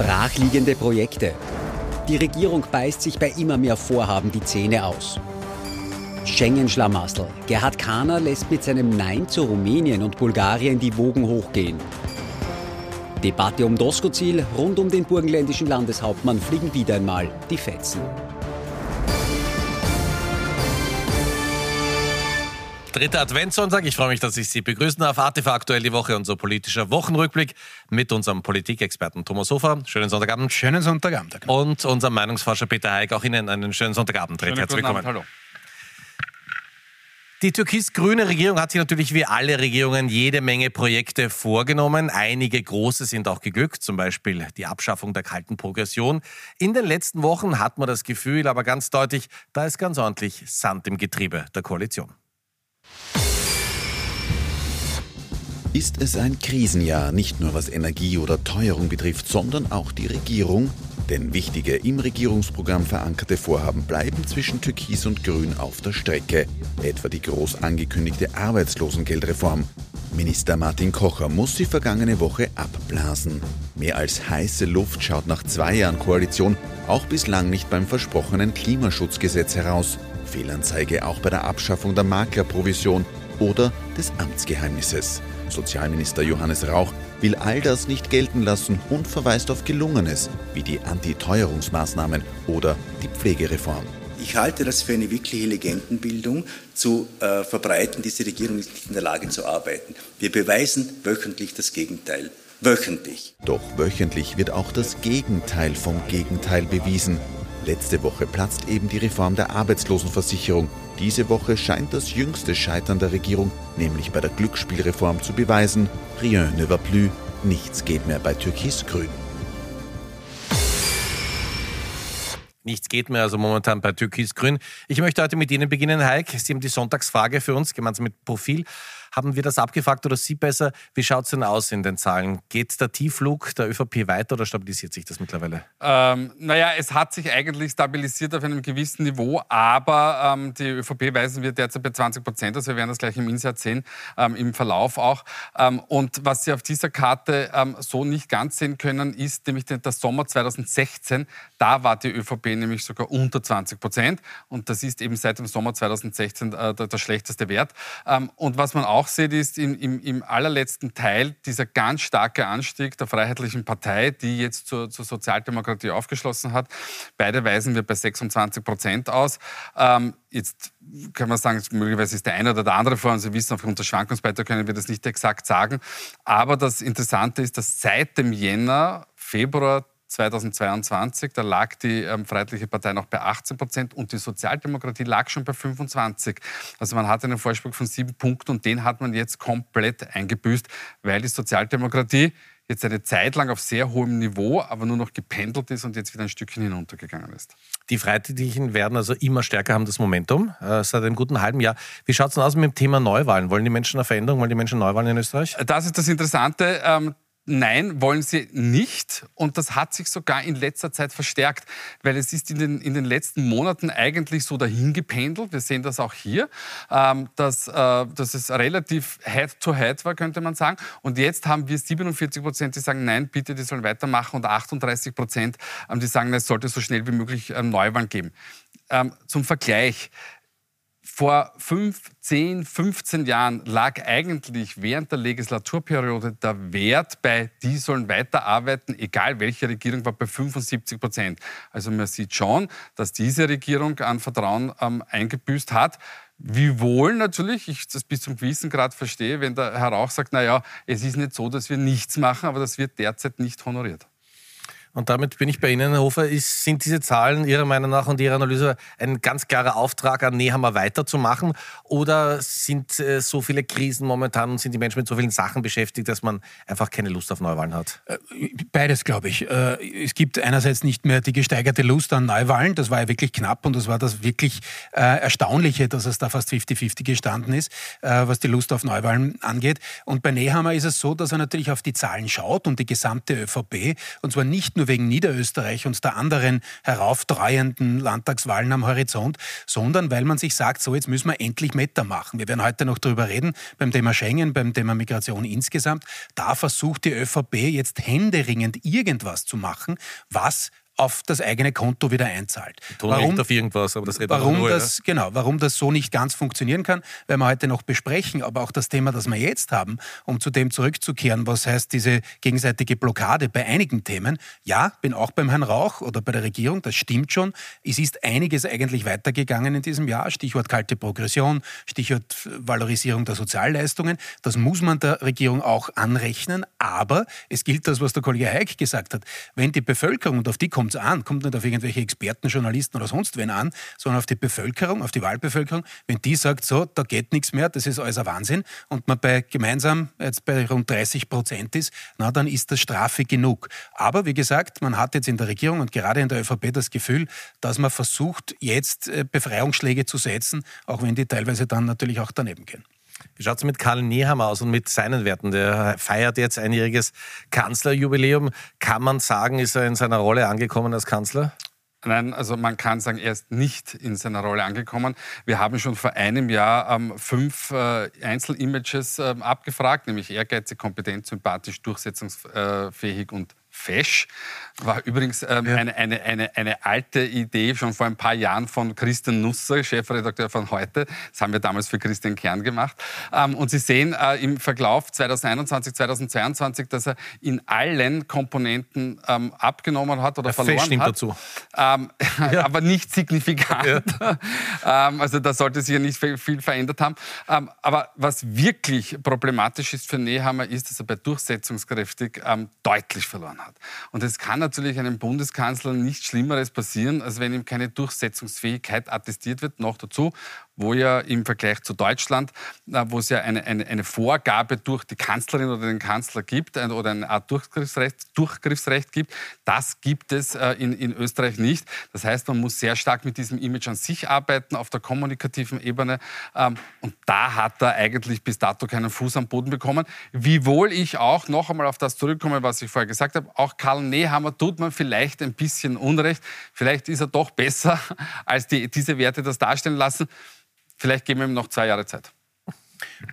Brachliegende Projekte. Die Regierung beißt sich bei immer mehr Vorhaben die Zähne aus. Schengen-Schlamassel. Gerhard Kahner lässt mit seinem Nein zu Rumänien und Bulgarien die Wogen hochgehen. Debatte um Doskozil rund um den burgenländischen Landeshauptmann fliegen wieder einmal die Fetzen. Dritter Adventssonntag. Ich freue mich, dass ich Sie begrüßen darf. ATV aktuell die Woche, unser politischer Wochenrückblick mit unserem Politikexperten Thomas Hofer. Schönen Sonntagabend. Schönen Sonntagabend. Und unserem Meinungsforscher Peter Heik. Auch Ihnen einen schönen Sonntagabend. Schönen Herzlich willkommen. Abend, hallo. Die türkis-grüne Regierung hat sich natürlich wie alle Regierungen jede Menge Projekte vorgenommen. Einige große sind auch geglückt, zum Beispiel die Abschaffung der kalten Progression. In den letzten Wochen hat man das Gefühl, aber ganz deutlich, da ist ganz ordentlich Sand im Getriebe der Koalition. Ist es ein Krisenjahr, nicht nur was Energie oder Teuerung betrifft, sondern auch die Regierung? Denn wichtige im Regierungsprogramm verankerte Vorhaben bleiben zwischen Türkis und Grün auf der Strecke. Etwa die groß angekündigte Arbeitslosengeldreform. Minister Martin Kocher muss sie vergangene Woche abblasen. Mehr als heiße Luft schaut nach zwei Jahren Koalition auch bislang nicht beim versprochenen Klimaschutzgesetz heraus. Fehlanzeige auch bei der Abschaffung der Maklerprovision oder des Amtsgeheimnisses. Sozialminister Johannes Rauch will all das nicht gelten lassen und verweist auf Gelungenes, wie die Antiteuerungsmaßnahmen oder die Pflegereform. Ich halte das für eine wirkliche Legendenbildung, zu äh, verbreiten, diese Regierung ist nicht in der Lage zu arbeiten. Wir beweisen wöchentlich das Gegenteil. Wöchentlich. Doch wöchentlich wird auch das Gegenteil vom Gegenteil bewiesen. Letzte Woche platzt eben die Reform der Arbeitslosenversicherung. Diese Woche scheint das jüngste Scheitern der Regierung, nämlich bei der Glücksspielreform, zu beweisen, rien ne va plus, nichts geht mehr bei Türkis-Grün. Nichts geht mehr also momentan bei Türkis-Grün. Ich möchte heute mit Ihnen beginnen, Heik. Sie haben die Sonntagsfrage für uns, gemeinsam mit Profil. Haben wir das abgefragt oder Sie besser? Wie schaut es denn aus in den Zahlen? Geht der Tiefflug der ÖVP weiter oder stabilisiert sich das mittlerweile? Ähm, naja, es hat sich eigentlich stabilisiert auf einem gewissen Niveau, aber ähm, die ÖVP weisen wir derzeit bei 20 Prozent aus. Wir werden das gleich im Insert sehen, ähm, im Verlauf auch. Ähm, und was Sie auf dieser Karte ähm, so nicht ganz sehen können, ist nämlich der Sommer 2016. Da war die ÖVP nämlich sogar unter 20 Prozent. Und das ist eben seit dem Sommer 2016 äh, der, der, schlechteste Wert. Ähm, und was man auch sieht, ist im, im, im, allerletzten Teil dieser ganz starke Anstieg der Freiheitlichen Partei, die jetzt zur, zur Sozialdemokratie aufgeschlossen hat. Beide weisen wir bei 26 Prozent aus. Ähm, jetzt kann man sagen, möglicherweise ist der eine oder der andere vor. Und Sie wissen, aufgrund der Schwankungsbreite können wir das nicht exakt sagen. Aber das Interessante ist, dass seit dem Jänner, Februar 2022, da lag die ähm, Freiheitliche Partei noch bei 18 Prozent und die Sozialdemokratie lag schon bei 25. Also man hatte einen Vorsprung von sieben Punkten und den hat man jetzt komplett eingebüßt, weil die Sozialdemokratie jetzt eine Zeit lang auf sehr hohem Niveau, aber nur noch gependelt ist und jetzt wieder ein Stückchen hinuntergegangen ist. Die Freiheitlichen werden also immer stärker haben das Momentum äh, seit einem guten halben Jahr. Wie schaut es denn aus mit dem Thema Neuwahlen? Wollen die Menschen eine Veränderung? Wollen die Menschen Neuwahlen in Österreich? Das ist das Interessante. Ähm, Nein, wollen sie nicht. Und das hat sich sogar in letzter Zeit verstärkt, weil es ist in den, in den letzten Monaten eigentlich so dahingependelt. Wir sehen das auch hier, ähm, dass, äh, dass es relativ head-to-head war, könnte man sagen. Und jetzt haben wir 47 Prozent, die sagen, nein, bitte, die sollen weitermachen. Und 38 Prozent, ähm, die sagen, es sollte so schnell wie möglich ähm, Neuwahlen geben. Ähm, zum Vergleich, vor fünf, zehn, 15 Jahren lag eigentlich während der Legislaturperiode der Wert bei, die sollen weiterarbeiten, egal welche Regierung, war bei 75 Prozent. Also man sieht schon, dass diese Regierung an Vertrauen ähm, eingebüßt hat. Wiewohl natürlich, ich das bis zum gewissen Grad verstehe, wenn der Herr Rauch sagt, naja, es ist nicht so, dass wir nichts machen, aber das wird derzeit nicht honoriert. Und damit bin ich bei Ihnen, Herr Hofer. Ist, sind diese Zahlen Ihrer Meinung nach und Ihrer Analyse ein ganz klarer Auftrag an Nehammer weiterzumachen? Oder sind äh, so viele Krisen momentan und sind die Menschen mit so vielen Sachen beschäftigt, dass man einfach keine Lust auf Neuwahlen hat? Äh, beides, glaube ich. Äh, es gibt einerseits nicht mehr die gesteigerte Lust an Neuwahlen. Das war ja wirklich knapp und das war das wirklich äh, Erstaunliche, dass es da fast 50-50 gestanden ist, äh, was die Lust auf Neuwahlen angeht. Und bei Nehammer ist es so, dass er natürlich auf die Zahlen schaut und die gesamte ÖVP. Und zwar nicht nur nur wegen Niederösterreich und der anderen herauftreuenden Landtagswahlen am Horizont, sondern weil man sich sagt, so jetzt müssen wir endlich Meter machen. Wir werden heute noch darüber reden, beim Thema Schengen, beim Thema Migration insgesamt. Da versucht die ÖVP jetzt händeringend irgendwas zu machen, was auf das eigene Konto wieder einzahlt. Warum auf irgendwas, aber das warum nur, das ja? genau, warum das so nicht ganz funktionieren kann, werden wir heute noch besprechen. Aber auch das Thema, das wir jetzt haben, um zu dem zurückzukehren, was heißt diese gegenseitige Blockade bei einigen Themen. Ja, bin auch beim Herrn Rauch oder bei der Regierung. Das stimmt schon. Es ist einiges eigentlich weitergegangen in diesem Jahr. Stichwort kalte Progression, Stichwort Valorisierung der Sozialleistungen. Das muss man der Regierung auch anrechnen. Aber es gilt das, was der Kollege Heik gesagt hat. Wenn die Bevölkerung und auf die kommt kommt es an, kommt nicht auf irgendwelche Experten, Journalisten oder sonst wen an, sondern auf die Bevölkerung, auf die Wahlbevölkerung. Wenn die sagt, so, da geht nichts mehr, das ist alles ein Wahnsinn und man bei gemeinsam jetzt bei rund 30 Prozent ist, na, dann ist das Strafe genug. Aber wie gesagt, man hat jetzt in der Regierung und gerade in der ÖVP das Gefühl, dass man versucht, jetzt äh, Befreiungsschläge zu setzen, auch wenn die teilweise dann natürlich auch daneben gehen. Wie schaut es mit Karl Nehammer aus und mit seinen Werten? Der feiert jetzt einjähriges Kanzlerjubiläum. Kann man sagen, ist er in seiner Rolle angekommen als Kanzler? Nein, also man kann sagen, er ist nicht in seiner Rolle angekommen. Wir haben schon vor einem Jahr ähm, fünf äh, Einzelimages äh, abgefragt, nämlich ehrgeizig, kompetent, sympathisch, durchsetzungsfähig und fesch. War übrigens ähm, ja. eine, eine, eine, eine alte Idee schon vor ein paar Jahren von Christian Nusser, Chefredakteur von heute. Das haben wir damals für Christian Kern gemacht. Ähm, und Sie sehen äh, im Verlauf 2021, 2022, dass er in allen Komponenten ähm, abgenommen hat oder Der verloren Fesch hat. dazu. Ähm, ja. Aber nicht signifikant. Ja. Ähm, also da sollte sich ja nicht viel verändert haben. Ähm, aber was wirklich problematisch ist für Nehammer, ist, dass er bei durchsetzungskräftig deutlich verloren hat. Und es kann natürlich einem Bundeskanzler nichts Schlimmeres passieren, als wenn ihm keine Durchsetzungsfähigkeit attestiert wird. Noch dazu, wo ja im Vergleich zu Deutschland, äh, wo es ja eine, eine, eine Vorgabe durch die Kanzlerin oder den Kanzler gibt oder eine Art Durchgriffsrecht, Durchgriffsrecht gibt, das gibt es äh, in, in Österreich nicht. Das heißt, man muss sehr stark mit diesem Image an sich arbeiten, auf der kommunikativen Ebene. Ähm, und da hat er eigentlich bis dato keinen Fuß am Boden bekommen. Wiewohl ich auch noch einmal auf das zurückkomme, was ich vorher gesagt habe, auch Karl Nehammer tut man vielleicht ein bisschen Unrecht. Vielleicht ist er doch besser, als die, diese Werte das darstellen lassen. Vielleicht geben wir ihm noch zwei Jahre Zeit.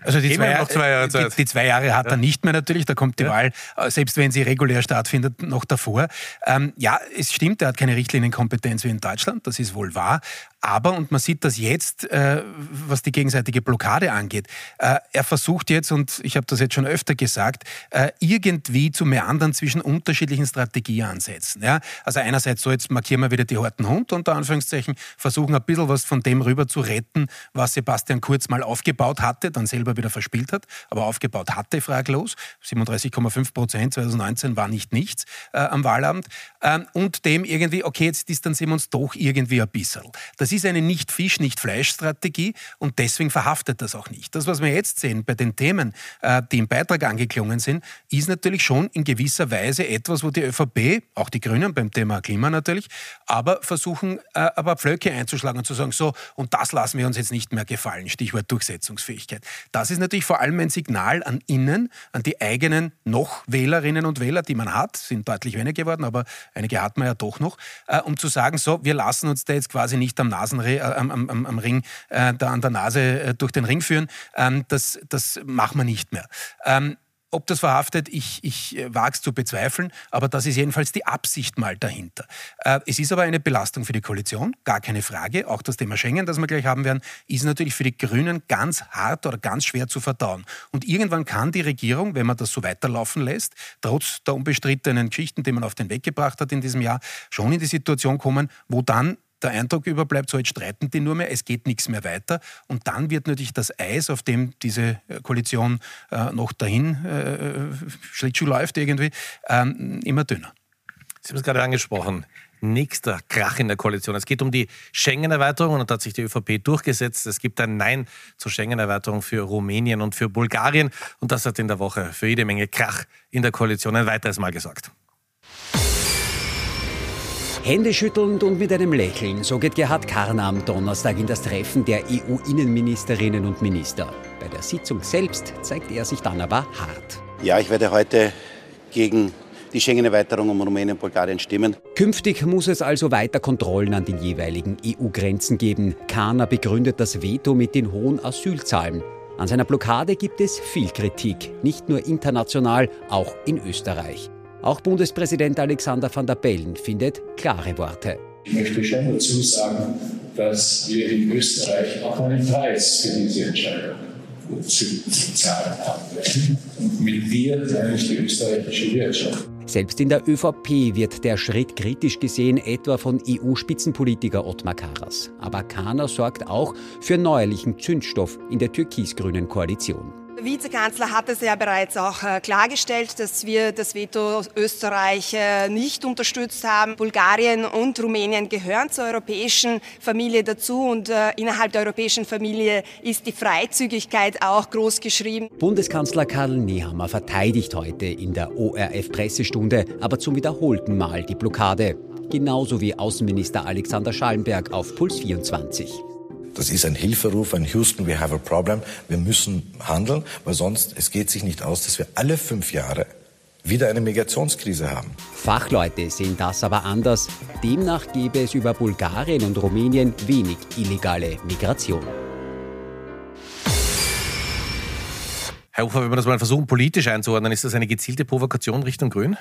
Also die zwei, zwei, Jahre die, die, zwei Jahre hat ja. er nicht mehr natürlich, da kommt die ja. Wahl, äh, selbst wenn sie regulär stattfindet, noch davor. Ähm, ja, es stimmt, er hat keine Richtlinienkompetenz wie in Deutschland, das ist wohl wahr. Aber, und man sieht das jetzt, äh, was die gegenseitige Blockade angeht, äh, er versucht jetzt, und ich habe das jetzt schon öfter gesagt, äh, irgendwie zu meandern zwischen unterschiedlichen Strategieansätzen. Ja? Also einerseits so, jetzt markieren wir wieder die harten Hund, unter Anführungszeichen, versuchen ein bisschen was von dem rüber zu retten, was Sebastian Kurz mal aufgebaut hatte, dann selber wieder verspielt hat, aber aufgebaut hatte, fraglos. 37,5 Prozent 2019 war nicht nichts äh, am Wahlabend. Ähm, und dem irgendwie, okay, jetzt distanzieren wir uns doch irgendwie ein bisschen. Das das ist eine Nicht-Fisch-, Nicht-Fleisch-Strategie und deswegen verhaftet das auch nicht. Das, was wir jetzt sehen bei den Themen, äh, die im Beitrag angeklungen sind, ist natürlich schon in gewisser Weise etwas, wo die ÖVP, auch die Grünen beim Thema Klima natürlich, aber versuchen, äh, aber Pflöcke einzuschlagen und zu sagen, so, und das lassen wir uns jetzt nicht mehr gefallen. Stichwort Durchsetzungsfähigkeit. Das ist natürlich vor allem ein Signal an innen, an die eigenen noch Wählerinnen und Wähler, die man hat, sind deutlich weniger geworden, aber einige hat man ja doch noch, äh, um zu sagen, so, wir lassen uns da jetzt quasi nicht am Nasenre äh, am, am, am, Ring, äh, da an der Nase äh, durch den Ring führen. Ähm, das, das machen wir nicht mehr. Ähm, ob das verhaftet, ich, ich äh, wage es zu bezweifeln, aber das ist jedenfalls die Absicht mal dahinter. Äh, es ist aber eine Belastung für die Koalition, gar keine Frage. Auch das Thema Schengen, das wir gleich haben werden, ist natürlich für die Grünen ganz hart oder ganz schwer zu verdauen. Und irgendwann kann die Regierung, wenn man das so weiterlaufen lässt, trotz der unbestrittenen Geschichten, die man auf den Weg gebracht hat in diesem Jahr, schon in die Situation kommen, wo dann der Eindruck überbleibt, so jetzt streiten die nur mehr, es geht nichts mehr weiter. Und dann wird natürlich das Eis, auf dem diese äh, Koalition äh, noch dahin äh, Schlittschuh läuft irgendwie, ähm, immer dünner. Sie haben es gerade angesprochen. Nächster Krach in der Koalition. Es geht um die Schengen-Erweiterung und da hat sich die ÖVP durchgesetzt. Es gibt ein Nein zur Schengen-Erweiterung für Rumänien und für Bulgarien und das hat in der Woche für jede Menge Krach in der Koalition ein weiteres Mal gesorgt. Händeschüttelnd und mit einem Lächeln, so geht Gerhard Karner am Donnerstag in das Treffen der EU-Innenministerinnen und Minister. Bei der Sitzung selbst zeigt er sich dann aber hart. Ja, ich werde heute gegen die Schengen-Erweiterung um Rumänien und Bulgarien stimmen. Künftig muss es also weiter Kontrollen an den jeweiligen EU-Grenzen geben. Kahner begründet das Veto mit den hohen Asylzahlen. An seiner Blockade gibt es viel Kritik, nicht nur international, auch in Österreich. Auch Bundespräsident Alexander van der Bellen findet klare Worte. Ich möchte schon dazu sagen, dass wir in Österreich auch einen Preis für diese Entscheidung zu, zahlen haben. Und mit wir meine ich die österreichische Wirtschaft. Selbst in der ÖVP wird der Schritt kritisch gesehen, etwa von EU-Spitzenpolitiker Ottmar Karas. Aber Kahner sorgt auch für neuerlichen Zündstoff in der türkis-grünen Koalition. Der Vizekanzler hat es ja bereits auch äh, klargestellt, dass wir das Veto Österreich äh, nicht unterstützt haben. Bulgarien und Rumänien gehören zur europäischen Familie dazu und äh, innerhalb der europäischen Familie ist die Freizügigkeit auch groß geschrieben. Bundeskanzler Karl Nehammer verteidigt heute in der ORF-Pressestunde aber zum wiederholten Mal die Blockade. Genauso wie Außenminister Alexander Schallenberg auf Puls 24. Das ist ein Hilferuf an Houston, we have a problem. Wir müssen handeln, weil sonst, es geht sich nicht aus, dass wir alle fünf Jahre wieder eine Migrationskrise haben. Fachleute sehen das aber anders. Demnach gäbe es über Bulgarien und Rumänien wenig illegale Migration. Herr Ufer, wenn wir das mal versuchen, politisch einzuordnen, ist das eine gezielte Provokation Richtung Grün?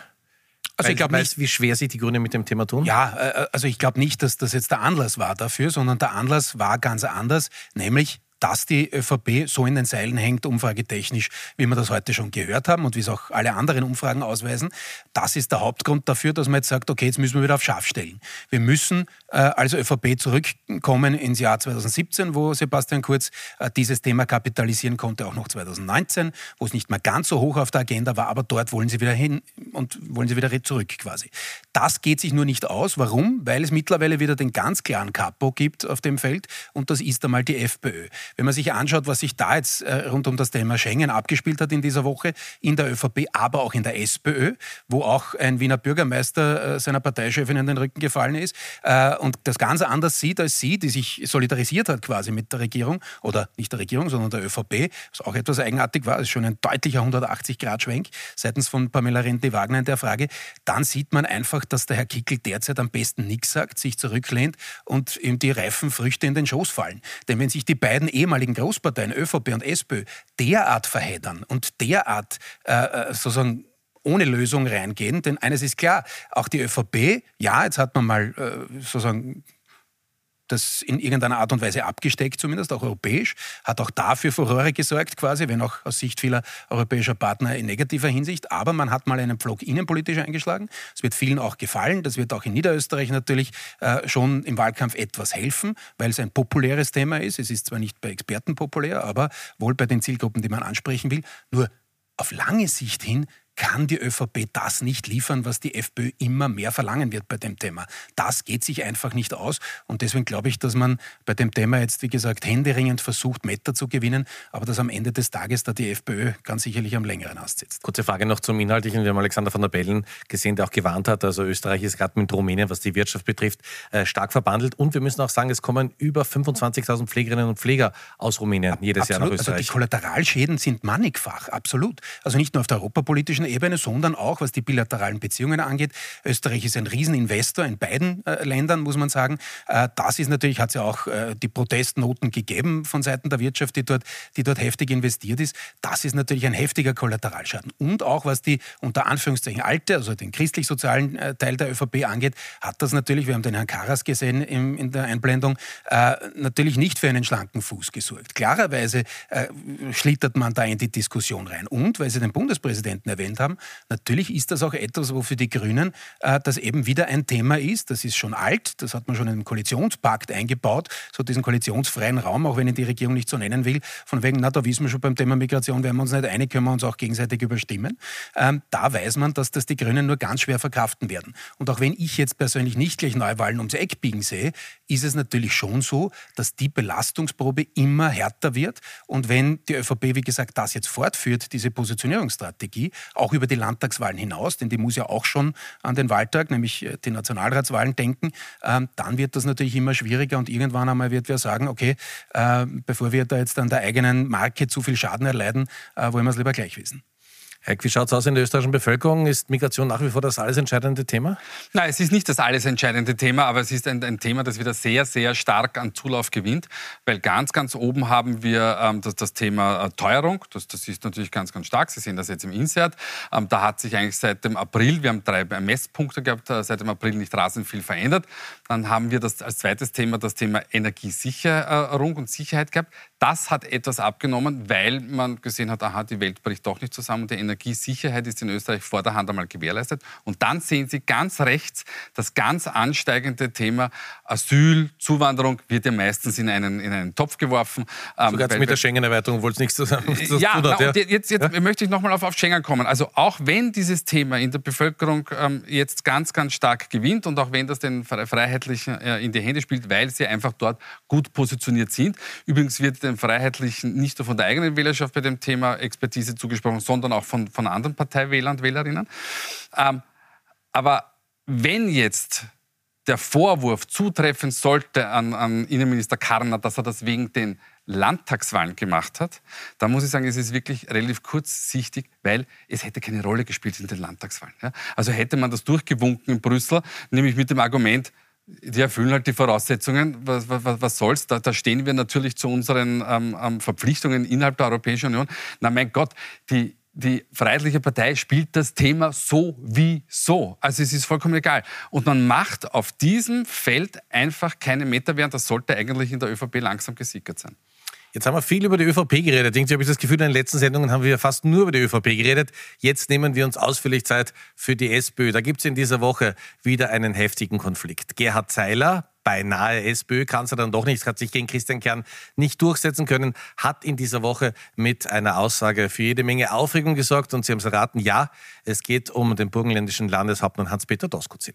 Also ich glaube nicht, wie schwer sich die Grünen mit dem Thema tun. Ja, äh, also ich glaube nicht, dass das jetzt der Anlass war dafür, sondern der Anlass war ganz anders, nämlich dass die ÖVP so in den Seilen hängt, umfragetechnisch, wie wir das heute schon gehört haben und wie es auch alle anderen Umfragen ausweisen. Das ist der Hauptgrund dafür, dass man jetzt sagt, okay, jetzt müssen wir wieder auf Schaf stellen. Wir müssen äh, als ÖVP zurückkommen ins Jahr 2017, wo Sebastian Kurz äh, dieses Thema kapitalisieren konnte, auch noch 2019, wo es nicht mehr ganz so hoch auf der Agenda war, aber dort wollen sie wieder hin und wollen sie wieder zurück quasi. Das geht sich nur nicht aus. Warum? Weil es mittlerweile wieder den ganz klaren Kapo gibt auf dem Feld und das ist einmal die FPÖ. Wenn man sich anschaut, was sich da jetzt äh, rund um das Thema Schengen abgespielt hat in dieser Woche, in der ÖVP, aber auch in der SPÖ, wo auch ein Wiener Bürgermeister äh, seiner Parteichefin in den Rücken gefallen ist äh, und das ganz anders sieht als sie, die sich solidarisiert hat quasi mit der Regierung oder nicht der Regierung, sondern der ÖVP, was auch etwas eigenartig war, ist schon ein deutlicher 180-Grad-Schwenk seitens von Pamela Rendi-Wagner in der Frage, dann sieht man einfach, dass der Herr Kickel derzeit am besten nichts sagt, sich zurücklehnt und ihm die reifen Früchte in den Schoß fallen. Denn wenn sich die beiden ehemaligen Großparteien, ÖVP und SPÖ, derart verheddern und derart äh, äh, sozusagen ohne Lösung reingehen. Denn eines ist klar, auch die ÖVP, ja, jetzt hat man mal äh, sozusagen das in irgendeiner Art und Weise abgesteckt, zumindest auch europäisch, hat auch dafür Furore gesorgt, quasi, wenn auch aus Sicht vieler europäischer Partner in negativer Hinsicht. Aber man hat mal einen Pflock innenpolitisch eingeschlagen. Es wird vielen auch gefallen. Das wird auch in Niederösterreich natürlich äh, schon im Wahlkampf etwas helfen, weil es ein populäres Thema ist. Es ist zwar nicht bei Experten populär, aber wohl bei den Zielgruppen, die man ansprechen will. Nur auf lange Sicht hin kann die ÖVP das nicht liefern, was die FPÖ immer mehr verlangen wird bei dem Thema. Das geht sich einfach nicht aus. Und deswegen glaube ich, dass man bei dem Thema jetzt, wie gesagt, händeringend versucht, Meter zu gewinnen, aber dass am Ende des Tages da die FPÖ ganz sicherlich am längeren Ast sitzt. Kurze Frage noch zum Inhaltlichen. Wir haben Alexander von der Bellen gesehen, der auch gewarnt hat. Also Österreich ist gerade mit Rumänien, was die Wirtschaft betrifft, äh, stark verbandelt. Und wir müssen auch sagen, es kommen über 25.000 Pflegerinnen und Pfleger aus Rumänien jedes absolut. Jahr nach Österreich. Also die Kollateralschäden sind mannigfach, absolut. Also nicht nur auf der europapolitischen Ebene, sondern auch was die bilateralen Beziehungen angeht. Österreich ist ein Rieseninvestor in beiden äh, Ländern, muss man sagen. Äh, das ist natürlich, hat es ja auch äh, die Protestnoten gegeben von Seiten der Wirtschaft, die dort, die dort heftig investiert ist. Das ist natürlich ein heftiger Kollateralschaden. Und auch was die unter Anführungszeichen alte, also den christlich-sozialen äh, Teil der ÖVP angeht, hat das natürlich, wir haben den Herrn Karas gesehen im, in der Einblendung, äh, natürlich nicht für einen schlanken Fuß gesorgt. Klarerweise äh, schlittert man da in die Diskussion rein. Und, weil Sie den Bundespräsidenten erwähnt haben, natürlich ist das auch etwas, wo für die Grünen äh, das eben wieder ein Thema ist. Das ist schon alt, das hat man schon in den Koalitionspakt eingebaut, so diesen koalitionsfreien Raum, auch wenn ich die Regierung nicht so nennen will, von wegen, na, da wissen wir schon beim Thema Migration, werden wir uns nicht einig, können wir uns auch gegenseitig überstimmen. Ähm, da weiß man, dass das die Grünen nur ganz schwer verkraften werden. Und auch wenn ich jetzt persönlich nicht gleich Neuwahlen ums Eck biegen sehe, ist es natürlich schon so, dass die Belastungsprobe immer härter wird. Und wenn die ÖVP, wie gesagt, das jetzt fortführt, diese Positionierungsstrategie, auch über die Landtagswahlen hinaus, denn die muss ja auch schon an den Wahltag, nämlich äh, die Nationalratswahlen denken, ähm, dann wird das natürlich immer schwieriger und irgendwann einmal wird wer sagen, okay, äh, bevor wir da jetzt an der eigenen Marke zu viel Schaden erleiden, äh, wollen wir es lieber gleich wissen. Herr, wie schaut es aus in der österreichischen Bevölkerung? Ist Migration nach wie vor das alles entscheidende Thema? Nein, es ist nicht das alles entscheidende Thema, aber es ist ein, ein Thema, das wieder sehr, sehr stark an Zulauf gewinnt, weil ganz, ganz oben haben wir ähm, das, das, Thema äh, Teuerung. Das, das, ist natürlich ganz, ganz stark. Sie sehen das jetzt im Insert. Ähm, da hat sich eigentlich seit dem April, wir haben drei Messpunkte gehabt, äh, seit dem April nicht rasend viel verändert. Dann haben wir das als zweites Thema das Thema Energiesicherung und Sicherheit gehabt. Das hat etwas abgenommen, weil man gesehen hat, aha, die Welt bricht doch nicht zusammen. Die Energiesicherheit ist in Österreich vor der Hand einmal gewährleistet. Und dann sehen Sie ganz rechts das ganz ansteigende Thema Asyl, Zuwanderung wird ja meistens in einen, in einen Topf geworfen. Ähm, Sogar jetzt mit der Schengen-Erweiterung wollte es nichts zusammen zu ja, tun hat. Ja, jetzt, jetzt ja? möchte ich nochmal auf, auf Schengen kommen. Also auch wenn dieses Thema in der Bevölkerung ähm, jetzt ganz, ganz stark gewinnt und auch wenn das den Freiheitlichen äh, in die Hände spielt, weil sie einfach dort gut positioniert sind. Übrigens wird den Freiheitlichen nicht nur von der eigenen Wählerschaft bei dem Thema Expertise zugesprochen, sondern auch von, von anderen Parteiwählern und Wählerinnen. Ähm, aber wenn jetzt der Vorwurf zutreffen sollte an, an Innenminister Karner, dass er das wegen den Landtagswahlen gemacht hat, dann muss ich sagen, es ist wirklich relativ kurzsichtig, weil es hätte keine Rolle gespielt in den Landtagswahlen. Ja? Also hätte man das durchgewunken in Brüssel, nämlich mit dem Argument, die erfüllen halt die Voraussetzungen. Was, was, was soll's? Da, da, stehen wir natürlich zu unseren ähm, ähm, Verpflichtungen innerhalb der Europäischen Union. Na mein Gott, die, die Freiheitliche Partei spielt das Thema so wie so. Also es ist vollkommen egal. Und man macht auf diesem Feld einfach keine Meterwehr. Das sollte eigentlich in der ÖVP langsam gesickert sein. Jetzt haben wir viel über die ÖVP geredet. Irgendwie habe ich das Gefühl, in den letzten Sendungen haben wir fast nur über die ÖVP geredet. Jetzt nehmen wir uns ausführlich Zeit für die SPÖ. Da gibt es in dieser Woche wieder einen heftigen Konflikt. Gerhard Zeiler, beinahe SPÖ-Kanzler dann doch nicht, hat sich gegen Christian Kern nicht durchsetzen können, hat in dieser Woche mit einer Aussage für jede Menge Aufregung gesorgt. Und Sie haben es erraten, ja, es geht um den burgenländischen Landeshauptmann Hans-Peter Doskozil.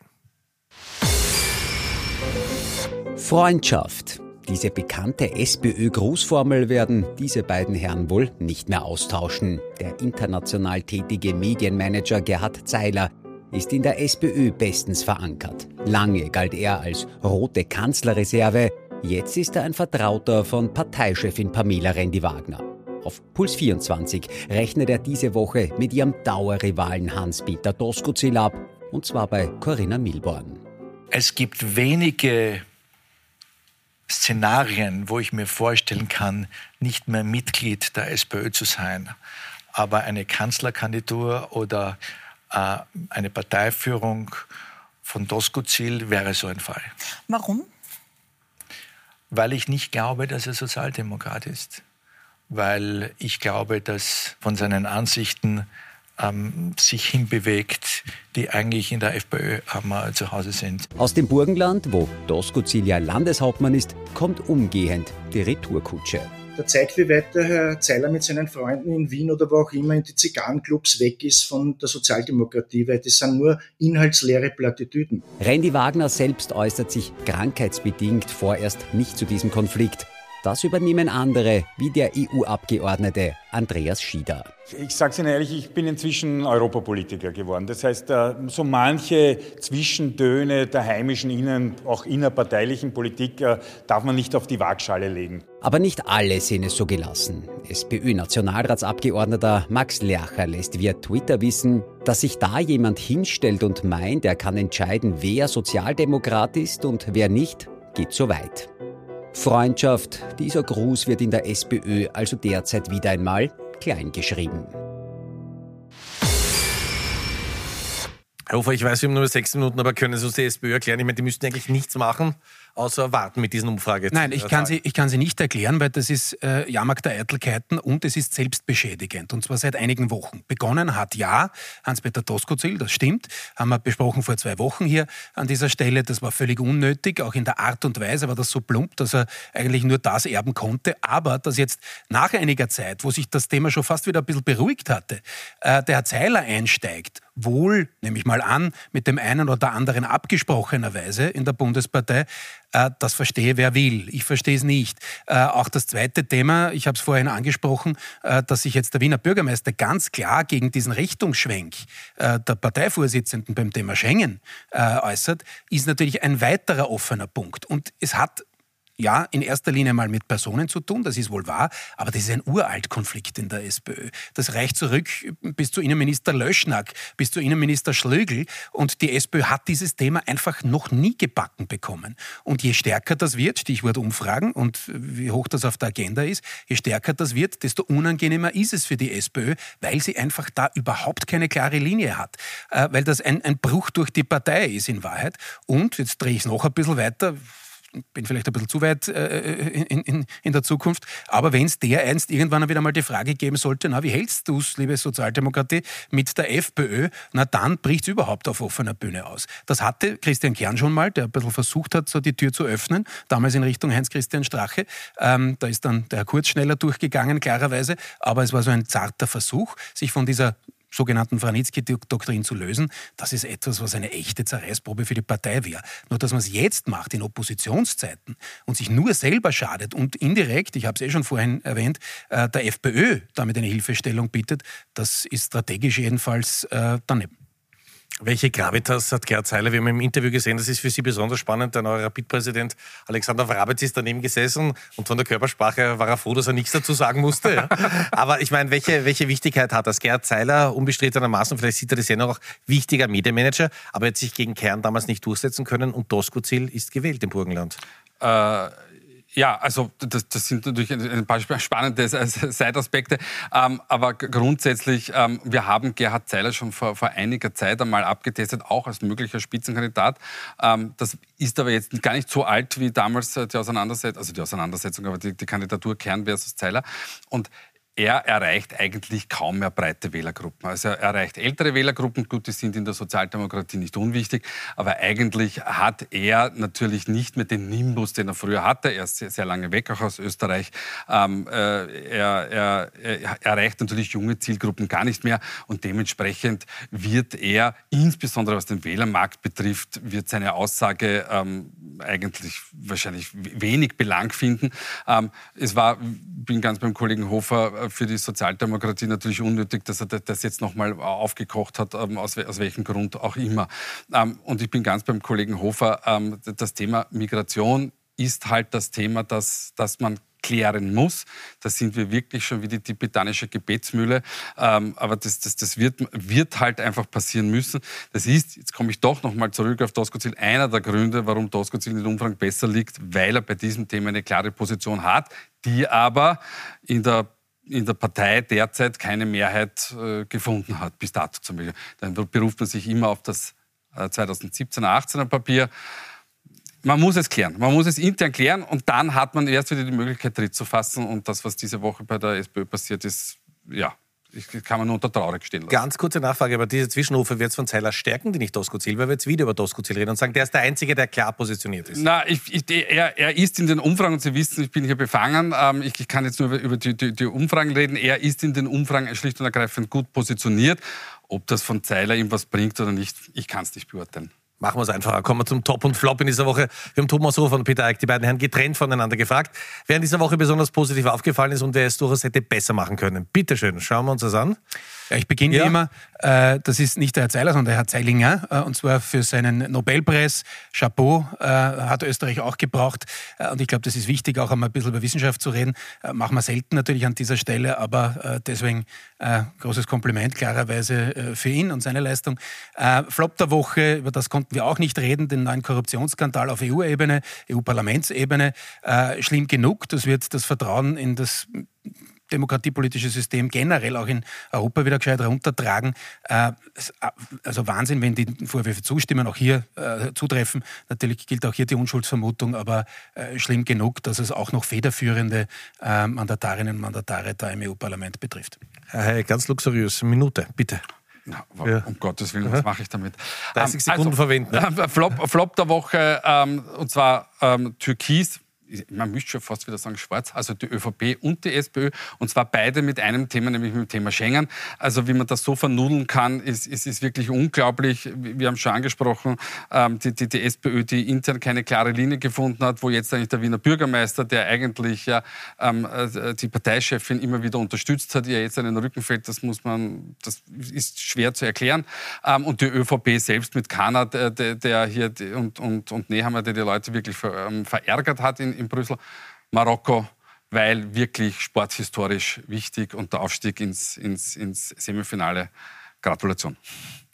Freundschaft. Diese bekannte SPÖ-Grußformel werden diese beiden Herren wohl nicht mehr austauschen. Der international tätige Medienmanager Gerhard Zeiler ist in der SPÖ bestens verankert. Lange galt er als rote Kanzlerreserve, jetzt ist er ein Vertrauter von Parteichefin Pamela Rendi-Wagner. Auf Puls 24 rechnet er diese Woche mit ihrem Dauerrivalen Hans-Peter Doskozil ab, und zwar bei Corinna Milborn. Es gibt wenige Szenarien, wo ich mir vorstellen kann, nicht mehr Mitglied der SPÖ zu sein. Aber eine Kanzlerkandidatur oder äh, eine Parteiführung von Doskozil wäre so ein Fall. Warum? Weil ich nicht glaube, dass er Sozialdemokrat ist. Weil ich glaube, dass von seinen Ansichten ähm, sich hinbewegt, die eigentlich in der FPÖ ähm, zu Hause sind. Aus dem Burgenland, wo Doskozil ja Landeshauptmann ist, kommt umgehend die Retourkutsche. Da zeigt, wie weit der Herr Zeiler mit seinen Freunden in Wien oder wo auch immer in die Zigarrenclubs weg ist von der Sozialdemokratie, weil das sind nur inhaltsleere Plattitüden. Randy Wagner selbst äußert sich krankheitsbedingt vorerst nicht zu diesem Konflikt. Das übernehmen andere, wie der EU-Abgeordnete Andreas Schieder. Ich sage Ihnen ehrlich, ich bin inzwischen Europapolitiker geworden. Das heißt, äh, so manche Zwischendöne der heimischen, innen, auch innerparteilichen Politik äh, darf man nicht auf die Waagschale legen. Aber nicht alle sehen es so gelassen. SPÖ-Nationalratsabgeordneter Max Lercher lässt via Twitter wissen, dass sich da jemand hinstellt und meint, er kann entscheiden, wer Sozialdemokrat ist und wer nicht, geht zu weit. Freundschaft, dieser Gruß wird in der SPÖ also derzeit wieder einmal kleingeschrieben. Herr Hofer, ich weiß, wir haben nur sechs Minuten, aber können Sie uns die SPÖ erklären? Ich meine, die müssten eigentlich nichts machen, außer warten mit diesen Umfragen. Nein, ich kann, sie, ich kann sie nicht erklären, weil das ist äh, Jahrmarkt der Eitelkeiten und es ist selbstbeschädigend. Und zwar seit einigen Wochen. Begonnen hat ja Hans-Peter Doskozil, das stimmt, haben wir besprochen vor zwei Wochen hier an dieser Stelle. Das war völlig unnötig, auch in der Art und Weise war das so plump, dass er eigentlich nur das erben konnte. Aber dass jetzt nach einiger Zeit, wo sich das Thema schon fast wieder ein bisschen beruhigt hatte, äh, der Herr Zeiler einsteigt wohl, nehme ich mal an, mit dem einen oder anderen abgesprochenerweise in der Bundespartei, äh, das verstehe wer will. Ich verstehe es nicht. Äh, auch das zweite Thema, ich habe es vorhin angesprochen, äh, dass sich jetzt der Wiener Bürgermeister ganz klar gegen diesen Richtungsschwenk der Parteivorsitzenden beim Thema Schengen äußert, ist natürlich ein weiterer offener Punkt. Und es hat ja, in erster Linie mal mit Personen zu tun, das ist wohl wahr, aber das ist ein Uralt-Konflikt in der SPÖ. Das reicht zurück bis zu Innenminister Löschnack, bis zu Innenminister Schlögl und die SPÖ hat dieses Thema einfach noch nie gebacken bekommen. Und je stärker das wird, Stichwort Umfragen und wie hoch das auf der Agenda ist, je stärker das wird, desto unangenehmer ist es für die SPÖ, weil sie einfach da überhaupt keine klare Linie hat, äh, weil das ein, ein Bruch durch die Partei ist in Wahrheit. Und jetzt drehe ich es noch ein bisschen weiter, bin vielleicht ein bisschen zu weit äh, in, in, in, der Zukunft, aber wenn es der einst irgendwann wieder mal die Frage geben sollte, na, wie hältst du es, liebe Sozialdemokratie, mit der FPÖ, na dann bricht es überhaupt auf offener Bühne aus. Das hatte Christian Kern schon mal, der ein bisschen versucht hat, so die Tür zu öffnen, damals in Richtung Heinz-Christian Strache. Ähm, da ist dann der Herr Kurz schneller durchgegangen, klarerweise, aber es war so ein zarter Versuch, sich von dieser sogenannten Vranitzky-Doktrin zu lösen, das ist etwas, was eine echte Zerreißprobe für die Partei wäre. Nur, dass man es jetzt macht, in Oppositionszeiten, und sich nur selber schadet und indirekt, ich habe es eh schon vorhin erwähnt, äh, der FPÖ damit eine Hilfestellung bietet, das ist strategisch jedenfalls äh, daneben. Welche Gravitas hat Gerhard Zeiler? Wir haben im Interview gesehen, das ist für Sie besonders spannend. Der neue Rapid-Präsident Alexander Vrabetz ist daneben gesessen und von der Körpersprache war er froh, dass er nichts dazu sagen musste. Ja. Aber ich meine, welche, welche Wichtigkeit hat das? Gerhard Zeiler unbestrittenermaßen, vielleicht sieht er das ja noch, wichtiger Medienmanager, aber er hat sich gegen Kern damals nicht durchsetzen können und Doskozil ist gewählt im Burgenland. Äh ja, also das, das sind natürlich ein paar spannende Seitaspekte. Ähm, aber grundsätzlich, ähm, wir haben Gerhard Zeiler schon vor, vor, einiger Zeit einmal abgetestet, auch als möglicher Spitzenkandidat. Ähm, das ist aber jetzt gar nicht so alt wie damals die Auseinandersetzung, also die Auseinandersetzung, aber die, die Kandidatur Kern versus Zeiler. Und er erreicht eigentlich kaum mehr breite Wählergruppen. Also er erreicht ältere Wählergruppen, gut, die sind in der Sozialdemokratie nicht unwichtig, aber eigentlich hat er natürlich nicht mehr den Nimbus, den er früher hatte. Er ist sehr, sehr lange weg, auch aus Österreich. Ähm, äh, er, er, er, erreicht natürlich junge Zielgruppen gar nicht mehr und dementsprechend wird er, insbesondere was den Wählermarkt betrifft, wird seine Aussage ähm, eigentlich wahrscheinlich wenig Belang finden. Ähm, es war, bin ganz beim Kollegen Hofer, für die Sozialdemokratie natürlich unnötig, dass er das jetzt nochmal aufgekocht hat, ähm, aus, aus welchem Grund auch immer. Ähm, und ich bin ganz beim Kollegen Hofer, ähm, das Thema Migration ist halt das Thema, das, das man klären muss. Da sind wir wirklich schon wie die tibetanische Gebetsmühle. Aber das, das, das wird, wird halt einfach passieren müssen. Das ist, jetzt komme ich doch nochmal zurück auf Doskozil, einer der Gründe, warum Doskozil in den Umfragen besser liegt, weil er bei diesem Thema eine klare Position hat, die aber in der in der Partei derzeit keine Mehrheit äh, gefunden hat, bis dato zum Beispiel. Dann beruft man sich immer auf das äh, 2017er, 18er Papier. Man muss es klären. Man muss es intern klären und dann hat man erst wieder die Möglichkeit, Tritt zu fassen. Und das, was diese Woche bei der SPÖ passiert ist, ja, ich kann man nur unter traurig stehen lassen. Ganz kurze Nachfrage, aber diese Zwischenrufe wird es von Zeiler stärken, die nicht Doskozil, weil wir jetzt wieder über Doskozil reden und sagen, der ist der Einzige, der klar positioniert ist. Na, ich, ich, er, er, ist in den Umfragen, und Sie wissen, ich bin hier befangen, ähm, ich, ich, kann jetzt nur über, über die, die, die, Umfragen reden, er ist in den Umfragen schlicht und ergreifend gut positioniert. Ob das von Zeiler ihm was bringt oder nicht, ich kann es nicht beurteilen. Machen wir es einfacher. Kommen wir zum Top und Flop in dieser Woche. Wir haben Thomas Hofer und Peter Eick, die beiden Herren, getrennt voneinander gefragt, wer in dieser Woche besonders positiv aufgefallen ist und wer es durchaus hätte besser machen können. Bitte schön, schauen wir uns das an. Ja, ich beginne ja. wie immer. Äh, das ist nicht der Herr Zeiler, sondern der Herr Zeilinger. Äh, und zwar für seinen Nobelpreis. Chapeau äh, hat Österreich auch gebraucht. Äh, und ich glaube, das ist wichtig, auch einmal ein bisschen über Wissenschaft zu reden. Äh, machen wir selten natürlich an dieser Stelle, aber äh, deswegen großes Kompliment klarerweise für ihn und seine Leistung. Flop der Woche, über das konnten wir auch nicht reden, den neuen Korruptionsskandal auf EU-Ebene, EU-Parlamentsebene. schlimm genug. Das wird das Vertrauen in das demokratiepolitische System generell auch in Europa wieder gescheit runtertragen. Äh, also Wahnsinn, wenn die Vorwürfe zustimmen, auch hier äh, zutreffen. Natürlich gilt auch hier die Unschuldsvermutung, aber äh, schlimm genug, dass es auch noch federführende Mandatarinnen und Mandatare da im EU-Parlament betrifft. Hey, ganz luxuriös. Minute, bitte. Na, ja. Um Gottes Willen, was mache ich damit? 30 ähm, Sekunden also, verwenden. Ne? Flop, Flop der Woche, ähm, und zwar ähm, Türkis man müsste schon fast wieder sagen schwarz, also die ÖVP und die SPÖ, und zwar beide mit einem Thema, nämlich mit dem Thema Schengen. Also wie man das so vernudeln kann, ist, ist, ist wirklich unglaublich. Wir haben schon angesprochen, ähm, die, die, die, SPÖ, die intern keine klare Linie gefunden hat, wo jetzt eigentlich der Wiener Bürgermeister, der eigentlich ja, ähm, äh, die Parteichefin immer wieder unterstützt hat, ihr jetzt einen Rücken fällt, das muss man, das ist schwer zu erklären. Ähm, und die ÖVP selbst mit Kana, der, der hier und, und, und Nehammer, der die Leute wirklich ver, ähm, verärgert hat in, in Brüssel. Marokko, weil wirklich sporthistorisch wichtig und der Aufstieg ins, ins, ins Semifinale. Gratulation.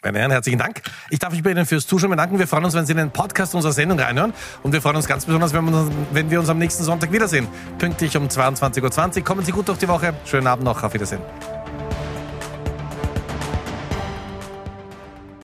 Meine Herren, herzlichen Dank. Ich darf mich bei Ihnen fürs Zuschauen bedanken. Wir freuen uns, wenn Sie in den Podcast unserer Sendung reinhören. Und wir freuen uns ganz besonders, wenn wir uns, wenn wir uns am nächsten Sonntag wiedersehen. Pünktlich um 22.20 Uhr. Kommen Sie gut durch die Woche. Schönen Abend noch. Auf Wiedersehen.